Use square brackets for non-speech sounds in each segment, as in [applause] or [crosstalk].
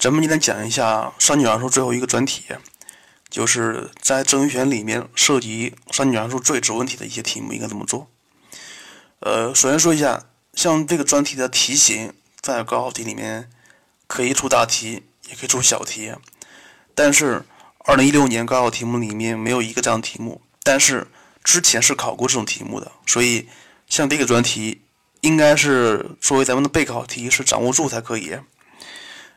咱们今天讲一下三角函数最后一个专题，就是在正余选里面涉及三角函数最值问题的一些题目应该怎么做。呃，首先说一下，像这个专题的题型，在高考题里面可以出大题，也可以出小题，但是二零一六年高考题目里面没有一个这样的题目，但是之前是考过这种题目的，所以像这个专题应该是作为咱们的备考题是掌握住才可以。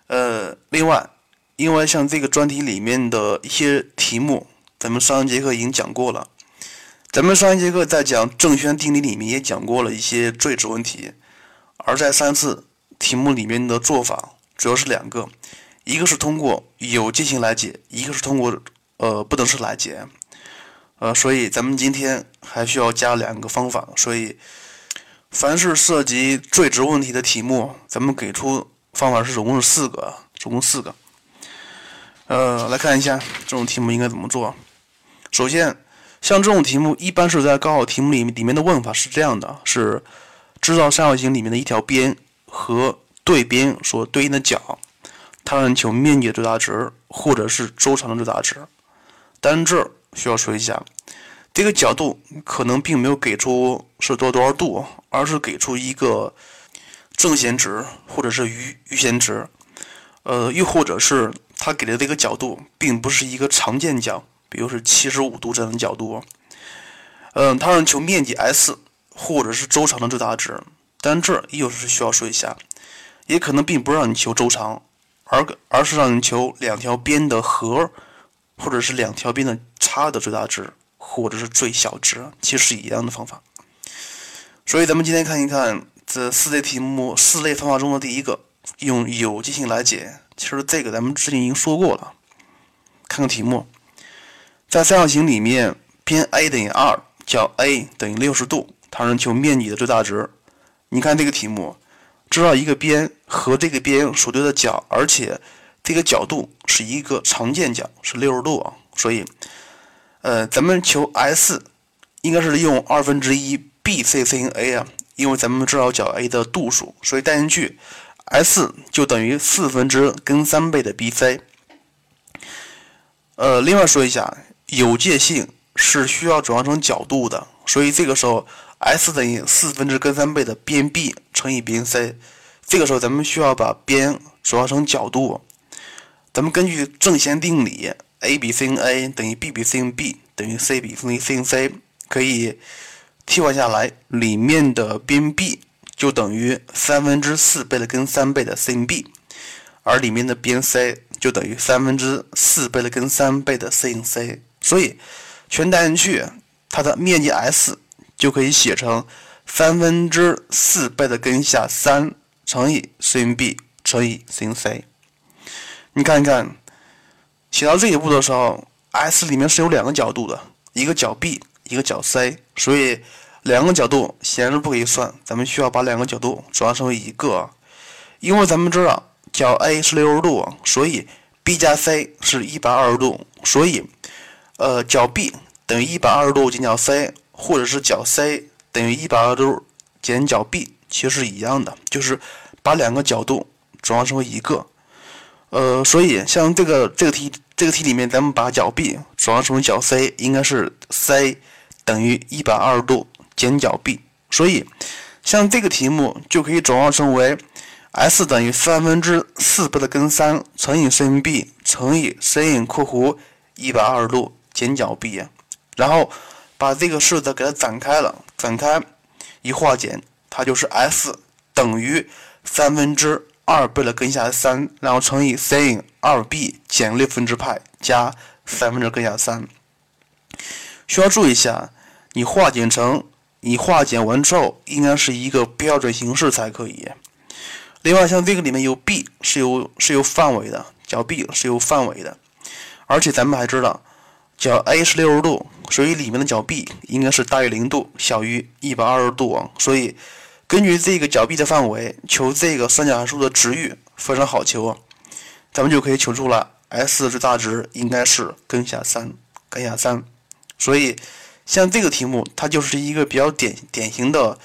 呃，另外，因为像这个专题里面的一些题目，咱们上一节课已经讲过了。咱们上一节课在讲正弦定理里面也讲过了一些最值问题，而在三次题目里面的做法主要是两个，一个是通过有进行来解，一个是通过呃不等式来解。呃，所以咱们今天还需要加两个方法，所以凡是涉及最值问题的题目，咱们给出。方法是总共是四个，总共四个。呃，来看一下这种题目应该怎么做。首先，像这种题目，一般是在高考题目里里面的问法是这样的：是知道三角形里面的一条边和对边所对应的角，它让求面积的最大值或者是周长的最大值。但这需要说一下，这个角度可能并没有给出是多多少度，而是给出一个。正弦值或者是余余弦值，呃，又或者是它给的这个角度并不是一个常见角，比如是七十五度这样的角度，嗯，它让求面积 S 或者是周长的最大值，但这又是需要说一下，也可能并不让你求周长，而而是让你求两条边的和，或者是两条边的差的最大值或者是最小值，其实是一样的方法。所以咱们今天看一看。这四类题目，四类方法中的第一个，用有机性来解。其实这个咱们之前已经说过了。看看题目，在三角形里面，边 A 等于二，角 A 等于六十度，它让求面积的最大值。你看这个题目，知道一个边和这个边所对的角，而且这个角度是一个常见角，是六十度啊。所以，呃，咱们求 S，应该是用二分之一 BC 乘以 A 啊。因为咱们知道角 A 的度数，所以代进去，S 就等于四分之根三倍的 BC。呃，另外说一下，有界性是需要转化成角度的，所以这个时候 S 等于四分之根三倍的边 B 乘以边 C。这个时候咱们需要把边转化成角度。咱们根据正弦定理，A 比 sin A 等于 B 比 sin B 等于 C 比 sin C，可以。替换下来，里面的边 B 就等于三分之四倍的根三倍的 sin B，而里面的边 C 就等于三分之四倍的根三倍的 sin C，所以全代进去，它的面积 S 就可以写成三分之四倍的根下三乘以 sin B 乘以 sin C。你看一看，写到这一步的时候，S 里面是有两个角度的，一个角 B。一个角 C，所以两个角度显然不可以算，咱们需要把两个角度转化成为一个。因为咱们知道角 A 是六十度，所以 B 加 C 是一百二十度，所以呃角 B 等于一百二十度减角 C，或者是角 C 等于一百二十度减角 B，其实是一样的，就是把两个角度转化成为一个。呃，所以像这个这个题这个题里面，咱们把角 B 转化成角 C，应该是 C。等于一百二十度减角 B，所以像这个题目就可以转化成为 S 等于三分之四倍的根三乘以 sin B 乘以 sin 括弧一百二十度减角 B，然后把这个式子给它展开了，展开一化简，它就是 S 等于三分之二倍的根下三，然后乘以 sin 二 B 减六分之派加三分之根下三。需要注意一下，你化简成你化简完之后，应该是一个标准形式才可以。另外，像这个里面有 b 是有是有范围的，角 b 是有范围的，而且咱们还知道角 A 是六十度，所以里面的角 b 应该是大于零度，小于一百二十度啊。所以根据这个角 b 的范围，求这个三角函数的值域非常好求，咱们就可以求出来 S 的最大值应该是根下三，根下三。所以，像这个题目，它就是一个比较典典型的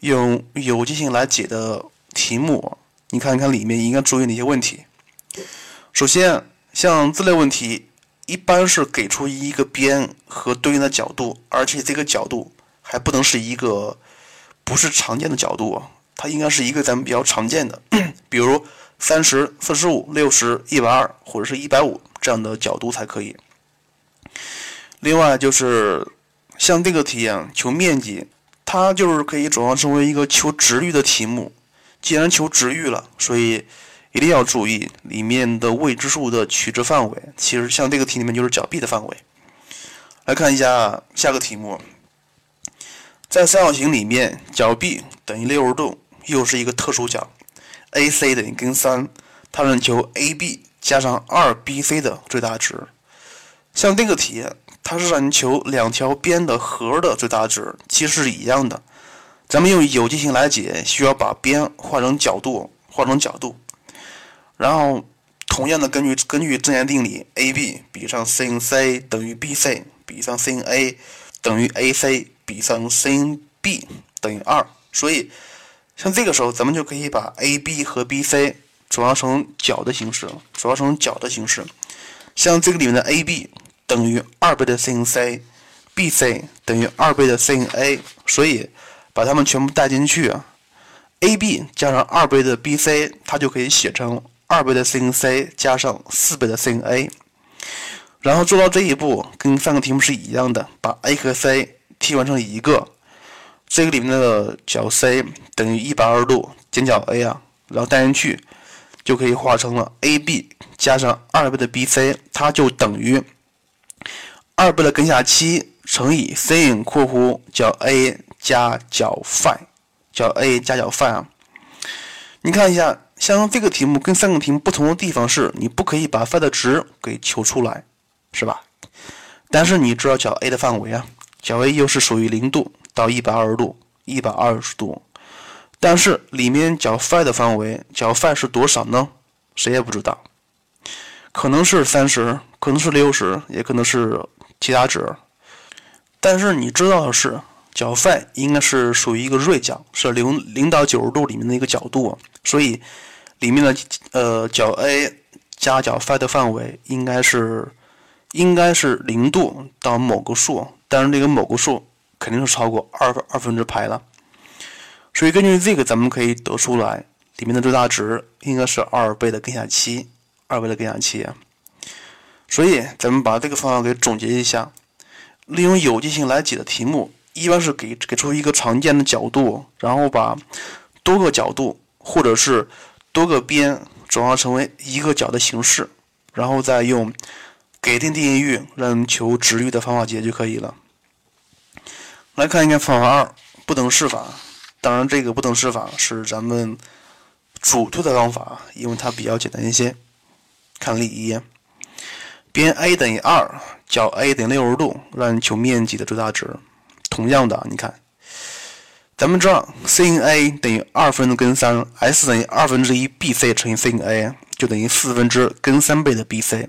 用有机性来解的题目。你看看里面应该注意哪些问题？首先，像这类问题，一般是给出一个边和对应的角度，而且这个角度还不能是一个不是常见的角度啊，它应该是一个咱们比较常见的，[clears throat] 比如三十四十五、六十、一百二或者是一百五这样的角度才可以。另外就是像这个题啊，求面积，它就是可以转化成为一个求值域的题目。既然求值域了，所以。一定要注意里面的未知数的取值范围，其实像这个题里面就是角 B 的范围。来看一下下个题目，在三角形里面，角 B 等于六十度，又是一个特殊角，AC 等于根三，它让求 AB 加上 2BC 的最大值。像这个题，它是让你求两条边的和的最大值，其实是一样的。咱们用有机型来解，需要把边换成角度，换成角度。然后，同样的，根据根据正弦定理，AB 比上 sinC 等于 BC 比上 sinA 等于 AC 比上 sinB 等于二。所以，像这个时候，咱们就可以把 AB 和 BC 转化成角的形式，转化成角的形式。像这个里面的 AB 等于二倍的 sinC，BC 等于二倍的 sinA，所以把它们全部带进去，AB 加上二倍的 BC，它就可以写成。二倍的 sin C 加上四倍的 sin A，然后做到这一步，跟上个题目是一样的，把 A 和 C 替换成一个，这个里面的角 C 等于一百二十度减角 A 啊，然后带进去，就可以画成了 AB 加上二倍的 BC，它就等于二倍的根下七乘以 sin 括弧角 A 加角 phi，角 A 加角 phi 啊，你看一下。像这个题目跟三个题目不同的地方是，你不可以把 phi 的值给求出来，是吧？但是你知道角 A 的范围啊，角 A 又是属于零度到一百二十度，一百二十度。但是里面角 phi 的范围，角 phi 是多少呢？谁也不知道，可能是三十，可能是六十，也可能是其他值。但是你知道的是。角 phi 应该是属于一个锐角，是零零到九十度里面的一个角度，所以里面的呃角 A 加角 phi 的范围应该是应该是零度到某个数，但是这个某个数肯定是超过二二分之派了，所以根据这个咱们可以得出来，里面的最大值应该是二倍的根下七，二倍的根下七，所以咱们把这个方法给总结一下，利用有机性来解的题目。一般是给给出一个常见的角度，然后把多个角度或者是多个边转化成为一个角的形式，然后再用给定定义域让求值域的方法解就可以了。来看一看方法二，不等式法。当然，这个不等式法是咱们主推的方法，因为它比较简单一些。看例一，边 A 等于二，角 A 等于六十度，让你求面积的最大值。同样的，你看，咱们知道 sin A 等于二分之根三，S 等于二分之一 BC 乘以 sin A，就等于四分之根三倍的 BC。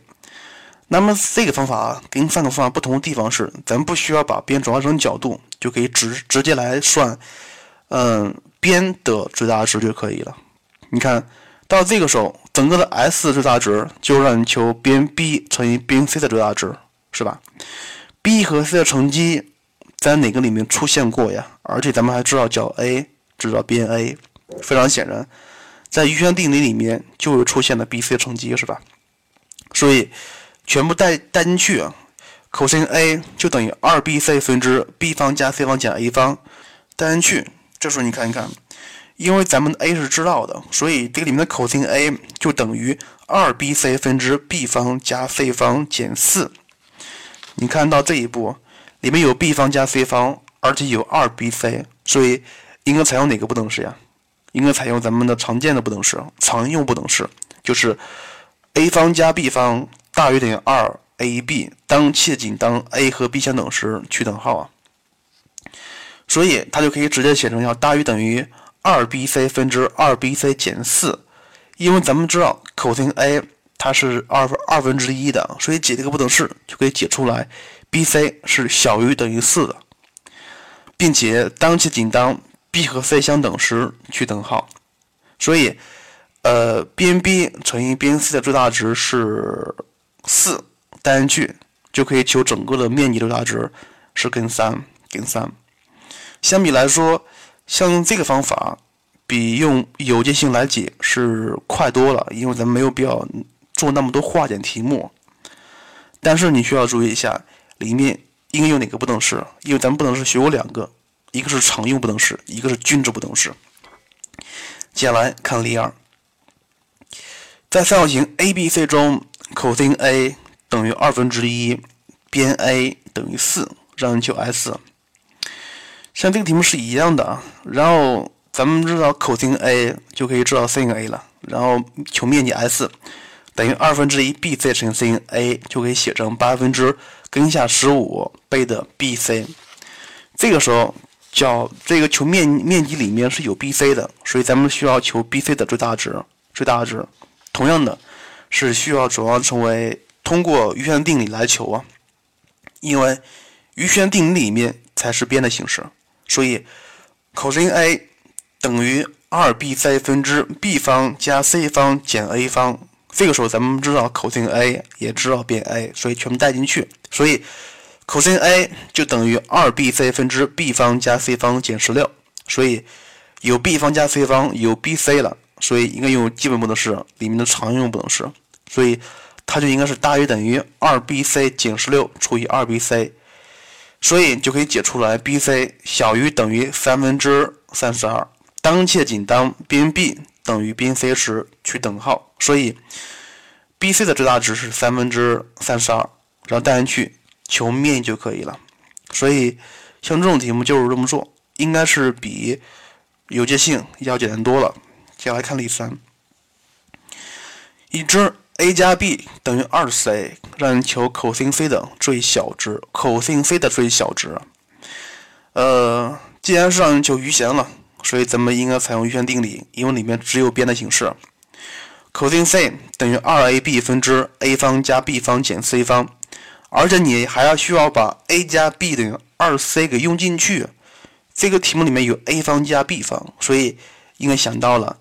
那么这个方法跟上个方法不同的地方是，咱不需要把边转化成角度，就可以直直接来算，嗯，边的最大值就可以了。你看到这个时候，整个的 S 最大值就让你求边 B 乘以边 C 的最大值，是吧？B 和 C 的乘积。在哪个里面出现过呀？而且咱们还知道角 A，知道边 A，非常显然，在余弦定理里面就会出现的 BC 乘积是吧？所以全部带带进去，cos A 就等于 2bc 分之 b 方加 c 方减 a 方，带进去。这时候你看一看，因为咱们的 A 是知道的，所以这个里面的 cos A 就等于 2bc 分之 b 方加 c 方减4。你看到这一步。里面有 b 方加 c 方，而且有 2bc，所以应该采用哪个不等式呀？应该采用咱们的常见的不等式，常用不等式就是 a 方加 b 方大于等于 2ab，当切仅当 a 和 b 相等时取等号啊。所以它就可以直接写成要大于等于 2bc 分之 2bc 减4，因为咱们知道 cos a 它是二分二分之一的，所以解这个不等式就可以解出来。bc 是小于等于四的，并且当其仅当 b 和 c 相等时取等号，所以，呃，边 b 乘以边 c 的最大值是四，代进去就可以求整个的面积最大值是根三，根三。相比来说，像这个方法比用有界性来解是快多了，因为咱们没有必要做那么多化简题目。但是你需要注意一下，里面应该用哪个不等式？因为咱们不等式学过两个，一个是常用不等式，一个是均值不等式。接下来看例二。在三角形 ABC 中，cos A 等于二分之一，边 A 等于四，让你求 S。像这个题目是一样的啊，然后咱们知道口径 A 就可以知道 sin A 了，然后求面积 S 等于二分之一 BC 乘 sin A 就可以写成八分之根下十五倍的 BC。这个时候叫这个求面面积里面是有 BC 的，所以咱们需要求 BC 的最大值，最大值。同样的，是需要主要成为通过余弦定理来求啊，因为余弦定理里面才是边的形式，所以 cos A 等于二 b c 分之 b 方加 c 方减 a 方。这个时候咱们知道 cos A 也知道边 A，所以全部带进去，所以 cos A 就等于二 b c 分之 b 方加 c 方减十六，所以有 b 方加 c 方有 b c 了。所以应该用基本不等式里面的常用不等式，所以它就应该是大于等于二 b c 减十六除以二 b c，所以就可以解出来 b c 小于等于三分之三十二。当且仅当边 b 等于边 c 时取等号，所以 b c 的最大值是三分之三十二，然后代进去求面积就可以了。所以像这种题目就是这么做，应该是比有界性要简单多了。接下来看例三，已知 a 加 b 等于二 c，让你求 cos c 的最小值，cos c 的最小值。呃，既然是让你求余弦了，所以咱们应该采用余弦定理，因为里面只有边的形式。cos c 等于二 a b 分之 a 方加 b 方减 c 方，而且你还要需要把 a 加 b 等于二 c 给用进去。这个题目里面有 a 方加 b 方，所以应该想到了。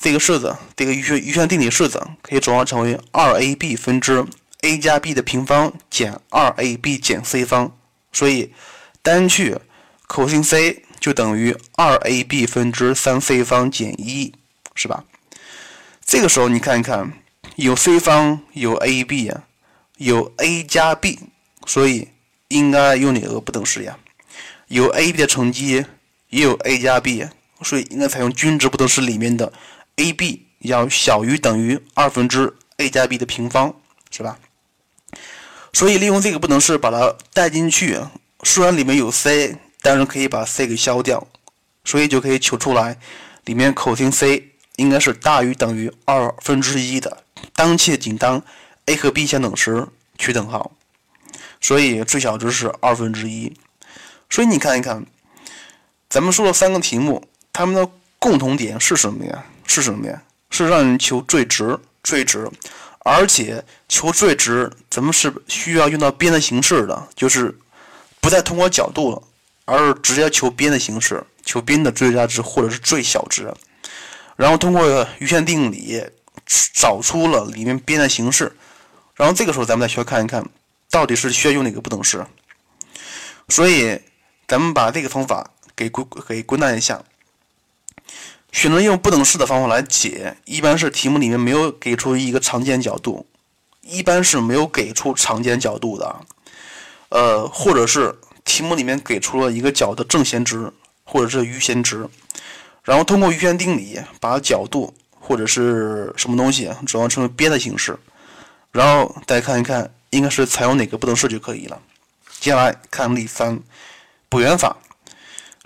这个式子，这个余弦余弦定理式子可以转化成为二 a b 分之 a 加 b 的平方减二 a b 减 c 方，所以单去 cos c 就等于二 a b 分之三 c 方减一，是吧？这个时候你看一看，有 c 方有 a b 啊，有 a 加 b，所以应该用哪个不等式呀？有 a b 的乘积也有 a 加 b，所以应该采用均值不等式里面的。A b 要小于等于二分之 a 加 b 的平方，是吧？所以利用这个不等式把它带进去，虽然里面有 c，但是可以把 c 给消掉，所以就可以求出来，里面 cos c 应该是大于等于二分之一的。当且仅当 a 和 b 相等时取等号，所以最小值是二分之一。所以你看一看，咱们说了三个题目，它们的共同点是什么呀？是什么呀？是让你求最值，最值，而且求最值，咱们是需要用到边的形式的，就是不再通过角度了，而是直接求边的形式，求边的最大值或者是最小值，然后通过余弦定理找出了里面边的形式，然后这个时候咱们再需要看一看，到底是需要用哪个不等式。所以咱们把这个方法给归给归纳一下。选择用不等式的方法来解，一般是题目里面没有给出一个常见角度，一般是没有给出常见角度的，呃，或者是题目里面给出了一个角的正弦值或者是余弦值，然后通过余弦定理把角度或者是什么东西转换成为边的形式，然后再看一看应该是采用哪个不等式就可以了。接下来看例三，补元法。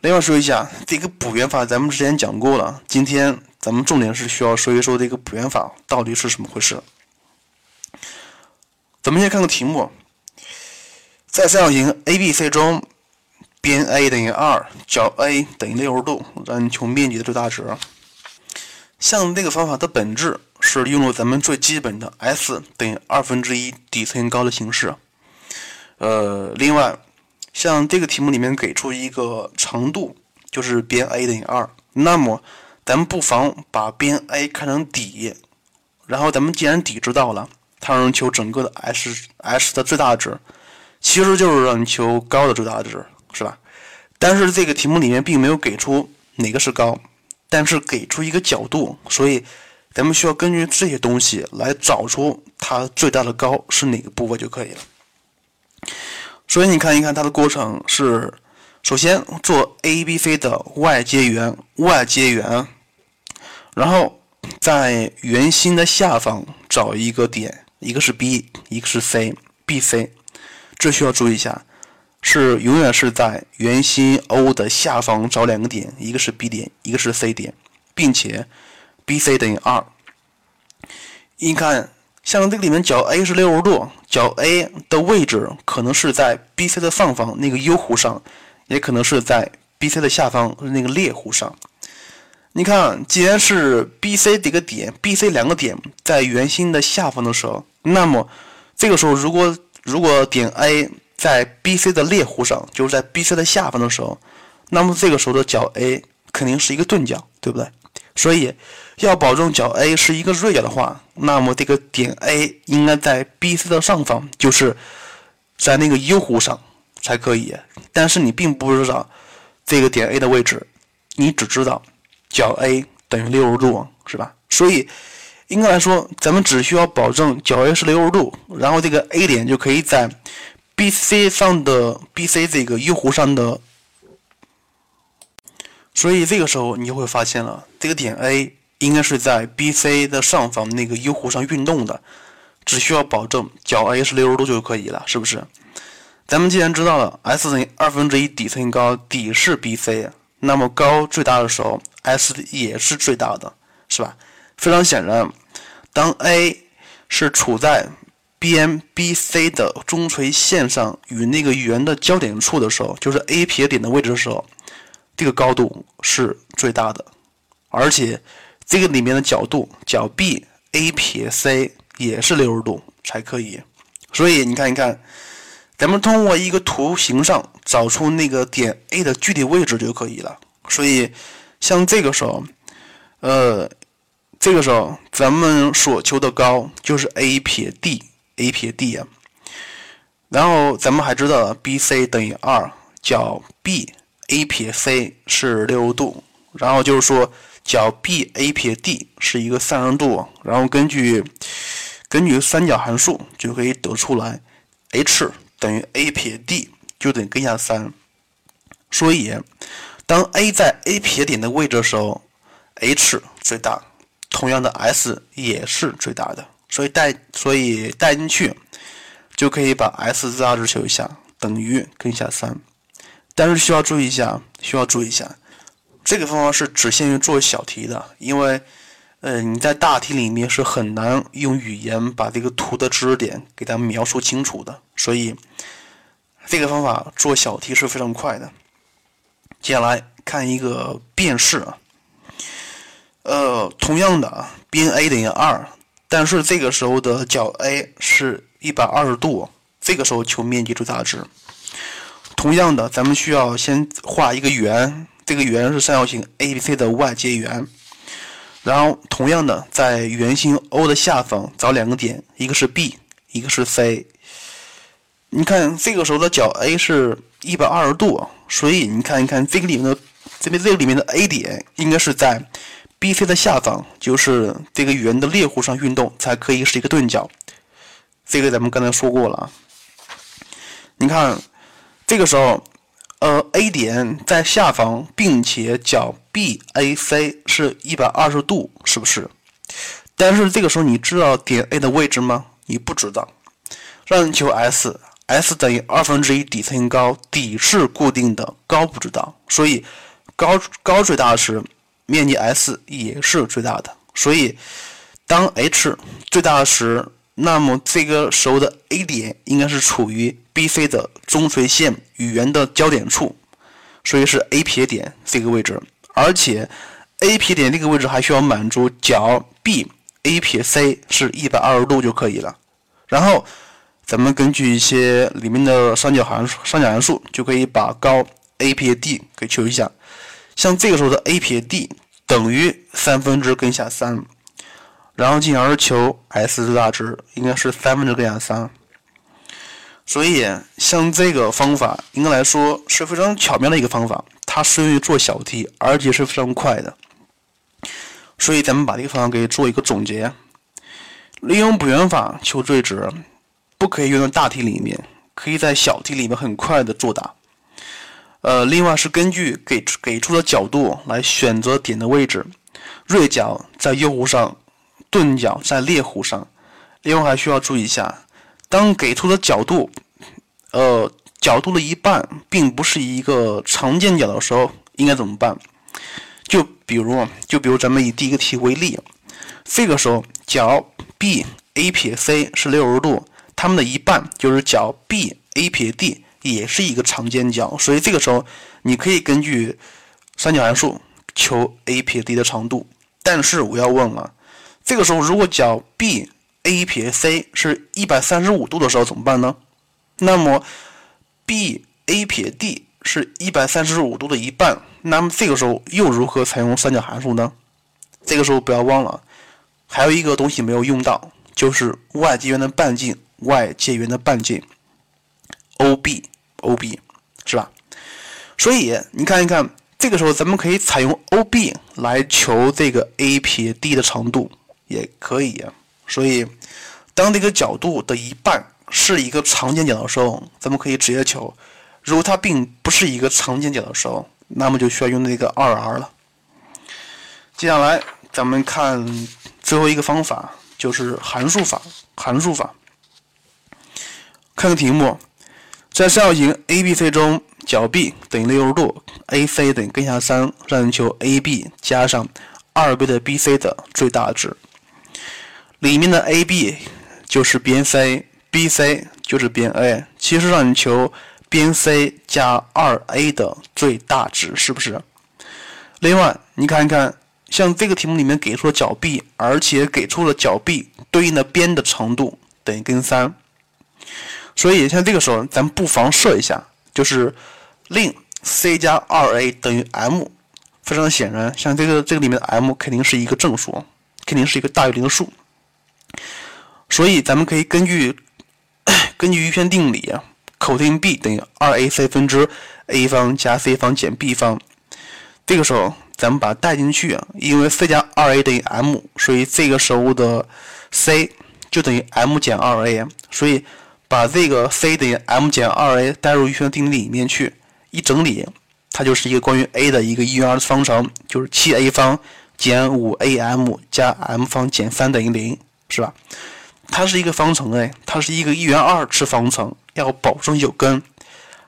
另外说一下，这个补圆法咱们之前讲过了。今天咱们重点是需要说一说这个补圆法到底是什么回事。咱们先看个题目，在三角形 ABC 中，边 A 等于二，角 A 等于六十度，让你求面积的最大值。像这个方法的本质是用了咱们最基本的 S 等于二分之一底乘高的形式。呃，另外。像这个题目里面给出一个长度，就是边 A 等于二，那么咱们不妨把边 A 看成底，然后咱们既然底知道了，它让求整个的 S S 的最大值，其实就是让你求高的最大值，是吧？但是这个题目里面并没有给出哪个是高，但是给出一个角度，所以咱们需要根据这些东西来找出它最大的高是哪个部位就可以了。所以你看一看它的过程是。首先做 A、B、C 的外接圆外接圆，然后在圆心的下方找一个点，一个是 B，一个是 C，B、C，这需要注意一下，是永远是在圆心 O 的下方找两个点，一个是 B 点，一个是 C 点，并且 BC 等于二。你看，像这个里面角 A 是六十度，角 A 的位置可能是在 BC 的上方那个 U 弧上。也可能是在 BC 的下方那个猎户上。你看，既然是 BC 这个点，BC 两个点在圆心的下方的时候，那么这个时候，如果如果点 A 在 BC 的猎户上，就是在 BC 的下方的时候，那么这个时候的角 A 肯定是一个钝角，对不对？所以要保证角 A 是一个锐角的话，那么这个点 A 应该在 BC 的上方，就是在那个 U 弧上。才可以，但是你并不知道这个点 A 的位置，你只知道角 A 等于六十度，是吧？所以应该来说，咱们只需要保证角 A 是六十度，然后这个 A 点就可以在 BC 上的 BC 这个 U 弧上的，所以这个时候你就会发现了，这个点 A 应该是在 BC 的上方那个 U 弧上运动的，只需要保证角 A 是六十度就可以了，是不是？咱们既然知道了 S 等于二分之一底乘以高，底是 BC，那么高最大的时候，S 也是最大的，是吧？非常显然，当 A 是处在边 BC 的中垂线上与那个圆的交点处的时候，就是 A 撇点的位置的时候，这个高度是最大的，而且这个里面的角度角 BA 撇 C 也是六十度才可以，所以你看一看。咱们通过一个图形上找出那个点 A 的具体位置就可以了。所以，像这个时候，呃，这个时候咱们所求的高就是 A 撇 D，A 撇 D 啊。然后咱们还知道 BC 等于二，角 BA 撇 C 是六十度。然后就是说角 BA 撇 D 是一个三十度。然后根据根据三角函数就可以得出来 h。等于 a 撇 d 就等于根下三，所以当 A 在 A 撇点的位置的时候，h 最大，同样的 S 也是最大的，所以带所以带进去就可以把 S 最大值求一下，等于根下三。但是需要注意一下，需要注意一下，这个方法是只限于做小题的，因为。呃，你在大题里面是很难用语言把这个图的知识点给它描述清楚的，所以这个方法做小题是非常快的。接下来看一个变式啊，呃，同样的啊，边 A 等于二，但是这个时候的角 A 是一百二十度，这个时候求面积最大值。同样的，咱们需要先画一个圆，这个圆是三角形 ABC 的外接圆。然后，同样的，在圆心 O 的下方找两个点，一个是 B，一个是 C。你看，这个时候的角 A 是一百二十度，所以你看一看这个里面的这边这个里面的 A 点应该是在 BC 的下方，就是这个圆的猎户上运动才可以是一个钝角。这个咱们刚才说过了啊。你看，这个时候。呃，A 点在下方，并且角 BAC 是一百二十度，是不是？但是这个时候你知道点 A 的位置吗？你不知道。让你求 S，S 等于二分之一底乘以高，底是固定的，高不知道，所以高高最大时，面积 S 也是最大的。所以当 H 最大时，那么这个时候的 A 点应该是处于。BC 的中垂线与圆的交点处，所以是 A 撇点这个位置，而且 A 撇点这个位置还需要满足角 BA 撇 C 是一百二十度就可以了。然后咱们根据一些里面的三角函数，三角函数就可以把高 A 撇 D 给求一下。像这个时候的 A 撇 D 等于三分之根下三，然后进而求 s 最大值，应该是三分之根下三。所以，像这个方法，应该来说是非常巧妙的一个方法，它适用于做小题，而且是非常快的。所以，咱们把这个方法给做一个总结。利用补圆法求最值，不可以用在大题里面，可以在小题里面很快的作答。呃，另外是根据给给出的角度来选择点的位置，锐角在右弧上，钝角在猎弧上。另外还需要注意一下。当给出的角度，呃，角度的一半并不是一个常见角的时候，应该怎么办？就比如，就比如咱们以第一个题为例，这个时候角 B A 撇 C 是六十度，它们的一半就是角 B A 撇 D 也是一个常见角，所以这个时候你可以根据三角函数求 A 撇 D 的长度。但是我要问了，这个时候如果角 B A 撇 C 是一百三十五度的时候怎么办呢？那么 B A 撇 D 是一百三十五度的一半，那么这个时候又如何采用三角函数呢？这个时候不要忘了，还有一个东西没有用到，就是 y 接圆的半径，y 接圆的半径，O B O B 是吧？所以你看一看，这个时候咱们可以采用 O B 来求这个 A 撇 D 的长度，也可以。所以，当这个角度的一半是一个常见角的时候，咱们可以直接求；如果它并不是一个常见角的时候，那么就需要用那个二 r 了。接下来，咱们看最后一个方法，就是函数法。函数法，看个题目，在三角形 ABC 中，角 B 等于六十度，AC 等于根下三，让你求 AB 加上二倍的 BC 的最大值。里面的 AB 就是边 C，BC 就是边 A，其实让你求边 C 加 2A 的最大值，是不是？另外，你看一看，像这个题目里面给出了角 B，而且给出了角 B 对应的边的长度等于根三，所以像这个时候，咱不妨设一下，就是令 C 加 2A 等于 M。非常显然，像这个这个里面的 M 肯定是一个正数，肯定是一个大于零的数。所以，咱们可以根据 [clears throat] 根据余弦定理，口定 b 等于二 ac 分之 a 方加 c 方减 b 方。这个时候，咱们把它带进去啊，因为 c 加二 a 等于 m，所以这个时候的 c 就等于 m 减二 a。所以，把这个 c 等于 m 减二 a 带入余弦定理里面去，一整理，它就是一个关于 a 的一个一元二次方程，就是七 a 方减五 am 加 m 方减三等于零，是吧？它是一个方程哎，它是一个一元二次方程，要保证有根，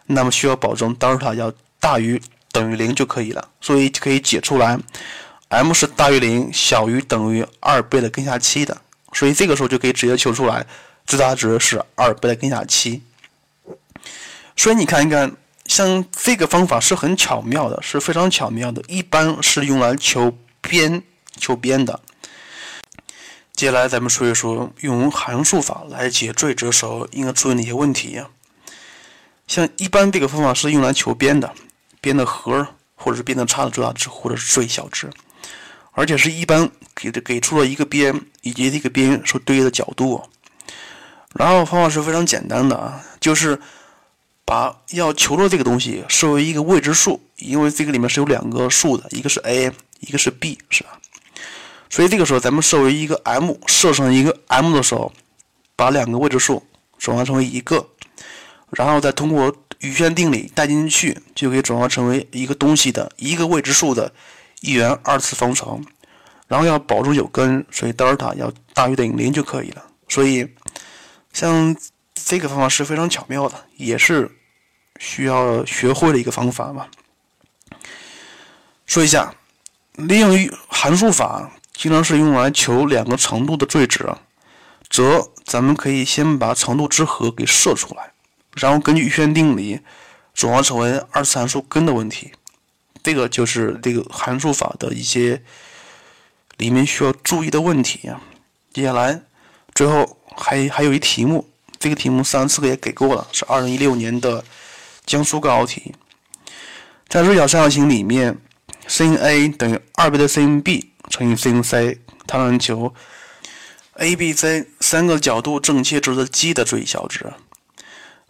那么需要保证德尔塔要大于等于零就可以了，所以可以解出来，m 是大于零，小于等于二倍的根下七的，所以这个时候就可以直接求出来，最大值是二倍的根下七。所以你看一看，像这个方法是很巧妙的，是非常巧妙的，一般是用来求边求边的。接下来咱们说一说用函数法来解最值时候应该注意哪些问题呀。像一般这个方法是用来求边的，边的和或者是边的差的最大值或者是最小值，而且是一般给的给出了一个边以及这个边所对应的角度。然后方法是非常简单的啊，就是把要求的这个东西设为一个未知数，因为这个里面是有两个数的，一个是 a，一个是 b，是吧？所以这个时候，咱们设为一个 m，设成一个 m 的时候，把两个未知数转化成为一个，然后再通过余弦定理带进去，就可以转化成为一个东西的一个未知数的一元二次方程。然后要保证有根，所以德尔塔要大于等于零就可以了。所以，像这个方法是非常巧妙的，也是需要学会的一个方法嘛。说一下，利用函数法。经常是用来求两个长度的最值，则咱们可以先把长度之和给设出来，然后根据余弦定理转化成为二次函数根的问题。这个就是这个函数法的一些里面需要注意的问题啊。接下来，最后还还有一题目，这个题目上次也给过了，是二零一六年的江苏高考题，在锐角三角形里面。sin A 等于二倍的 sin B 乘以 sin C，它让求 A、B、C 三个角度正切值的积的最小值。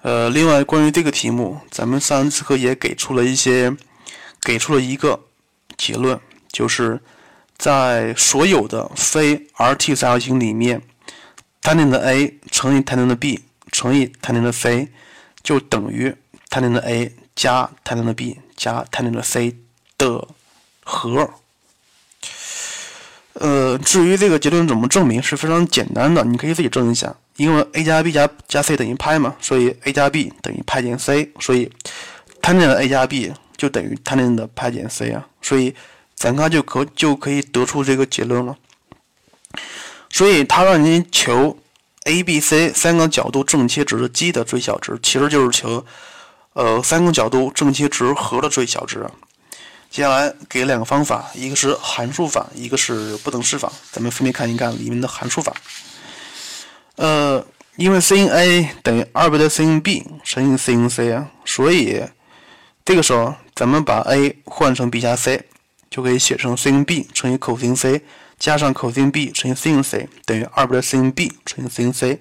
呃，另外关于这个题目，咱们上一次课也给出了一些，给出了一个结论，就是在所有的非 Rt 三角形里面，tan 的 A 乘以 tan 的 B 乘以 tan 的 C 就等于 tan 的 A 加 tan 的 B 加 tan 的 C 的和。呃，至于这个结论怎么证明，是非常简单的，你可以自己证一下。因为 a 加 b 加加 c 等于派嘛，所以 a 加 b 等于派减 c，所以 tan 的 a 加 b 就等于 tan 的派减 c 啊，所以咱刚就可就可以得出这个结论了。所以他让你求 a、b、c 三个角度正切值的积的最小值，其实就是求呃三个角度正切值和的最小值。接下来给两个方法，一个是函数法，一个是不等式法，咱们分别看一看里面的函数法。呃，因为 sin A 等于二倍的 sin B 乘以 sin C 啊，所以这个时候咱们把 A 换成 B 加 C，就可以写成 sin B 乘以 cos C 加上 cos B 乘以 sin C 等于二倍的 sin B 乘以 sin C。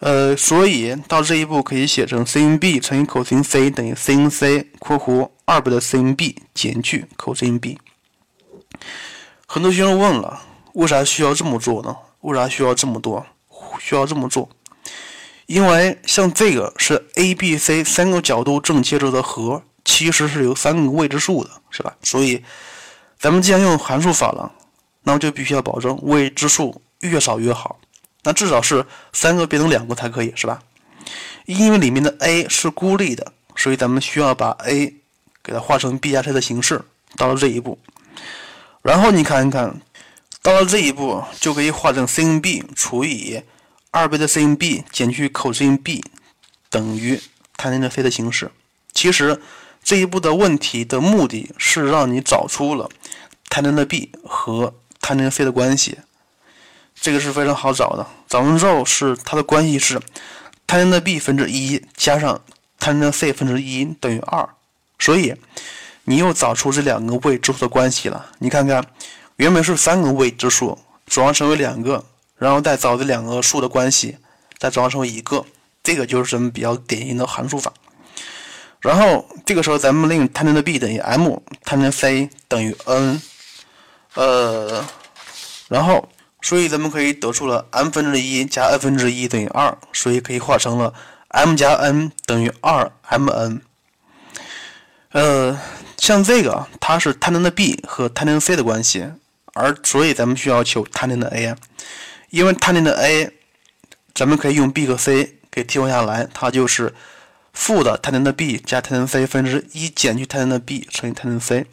呃，所以到这一步可以写成 sin B 乘以 cos C 等于 sin C（ 括弧二倍的 sin B 减去 cos B）。很多学生问了，为啥需要这么做呢？为啥需要这么多？需要这么做，因为像这个是 A、B、C 三个角度正切值的和，其实是有三个未知数的，是吧？所以咱们既然用函数法了，那么就必须要保证未知数越少越好。那至少是三个变成两个才可以，是吧？因为里面的 A 是孤立的，所以咱们需要把 A 给它化成 B 加 C 的形式。到了这一步，然后你看一看，到了这一步就可以化成 sin B 除以。二倍的 sin B 减去 cos B 等于 tan 的 C 的形式。其实这一步的问题的目的是让你找出了 tan 的 B 和 tan 的 C 的关系。这个是非常好找的。找完之后是它的关系是 tan 的 B 分之一加上 tan 的 C 分之一等于二。所以你又找出这两个未知数的关系了。你看看，原本是三个未知数，转化成为两个。然后再找这两个数的关系，再转化成为一个，这个就是咱们比较典型的函数法。然后这个时候咱们令 tan 的 b 等于 m，tan c 等于 n，呃，然后所以咱们可以得出了 m 分之一加 n 分之一等于二，所以可以化成了 m 加 n 等于二 mn。呃，像这个它是 tan 的 b 和 tan c 的关系，而所以咱们需要求 tan 的 a。因为 tan 的 a，咱们可以用 b 和 c 给替换下来，它就是负的 tan 的 b 加 tan c 分之一减去 tan 的 b 乘以 tan c，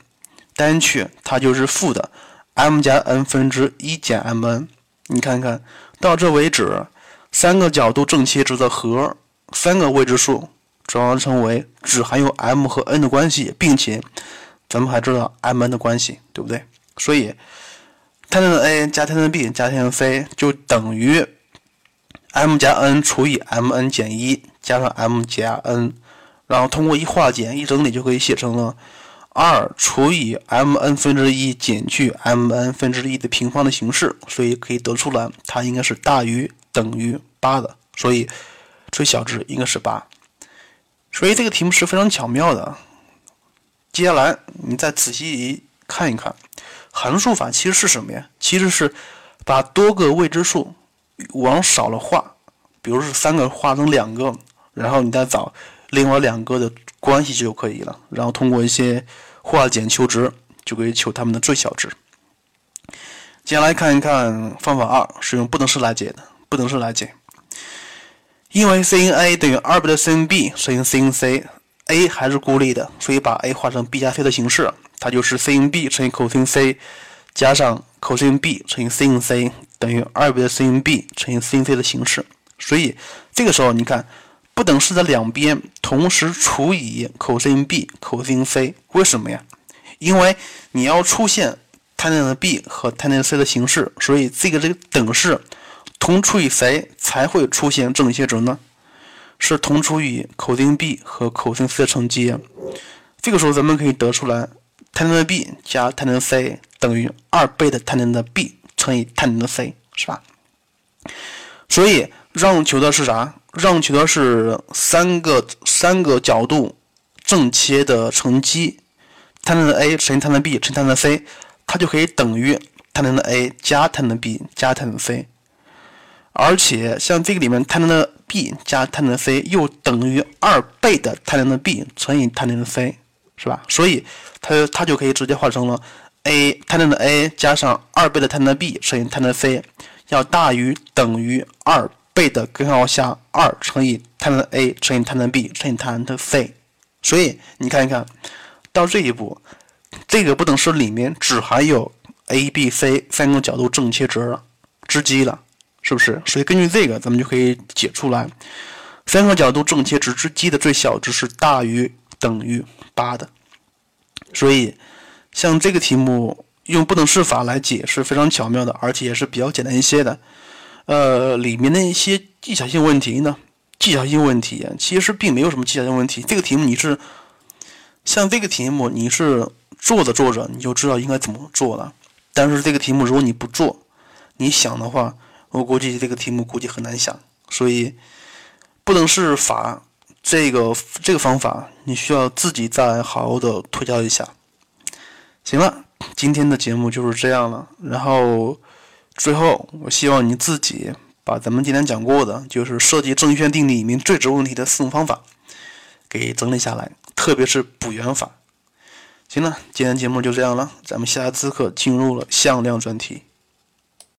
单去它就是负的 m 加 n 分之一减 mn。你看看到这为止，三个角度正切值的和，三个未知数转化成为只含有 m 和 n 的关系，并且咱们还知道 mn 的关系，对不对？所以。tan a 加 tan b 加 tan c 就等于 m 加 n 除以 mn 减一加上 m 加 n，然后通过一化简一整理就可以写成了二除以 mn 分之一减去 mn 分之一的平方的形式，所以可以得出来它应该是大于等于八的，所以最小值应该是八。所以这个题目是非常巧妙的。接下来你再仔细看一看。函数法其实是什么呀？其实是把多个未知数往少了化，比如是三个化成两个，然后你再找另外两个的关系就可以了。然后通过一些化简求值，就可以求它们的最小值。接下来看一看方法二，是用不等式来解的。不等式来解，因为 sin A 等于二倍的 sin B 乘以 sin C，A 还是孤立的，所以把 A 化成 B 加 C 的形式。它就是 sin B 乘以 cos C 加上 cos B 乘以 sin C 等于二倍的 sin B 乘以 sin C 的形式。所以这个时候你看，不等式的两边同时除以 cos B、cos C，为什么呀？因为你要出现 tan 的 B 和 tan C 的形式，所以这个这个等式同除以谁才会出现正切值呢？是同除以 cos B 和 cos C 的乘积。这个时候咱们可以得出来。tan 的 b 加 tan 的 c 等于二倍的 tan 的 b 乘以 tan 的 c，是吧？所以让求的是啥？让求的是三个三个角度正切的乘积，tan 的 a 乘以 tan 的 b 乘以 tan 的 c，它就可以等于 tan 的 a 加 tan 的 b 加 tan 的 c。而且像这个里面 tan 的 b 加 tan 的 c 又等于二倍的 tan 的 b 乘以 tan 的 c。是吧？所以它它就可以直接化成了 a tan 的 a 加上二倍的 tan 的 b 乘以 tan 的 c 要大于等于二倍的根号下二乘以 tan 的 a 乘以 tan 的 b 乘以 tan 的 c。所以你看一看，到这一步，这个不等式里面只含有 a b c 三个角度正切值了，之积了，是不是？所以根据这个，咱们就可以解出来，三个角度正切值之积的最小值是大于。等于八的，所以像这个题目用不等式法来解是非常巧妙的，而且也是比较简单一些的。呃，里面的一些技巧性问题呢，技巧性问题其实并没有什么技巧性问题。这个题目你是像这个题目你是做着做着你就知道应该怎么做了，但是这个题目如果你不做，你想的话，我估计这个题目估计很难想。所以不等式法。这个这个方法，你需要自己再好好的推敲一下。行了，今天的节目就是这样了。然后最后，我希望你自己把咱们今天讲过的，就是设计正弦定理里面最值问题的四种方法给整理下来，特别是补圆法。行了，今天节目就这样了，咱们下次课进入了向量专题。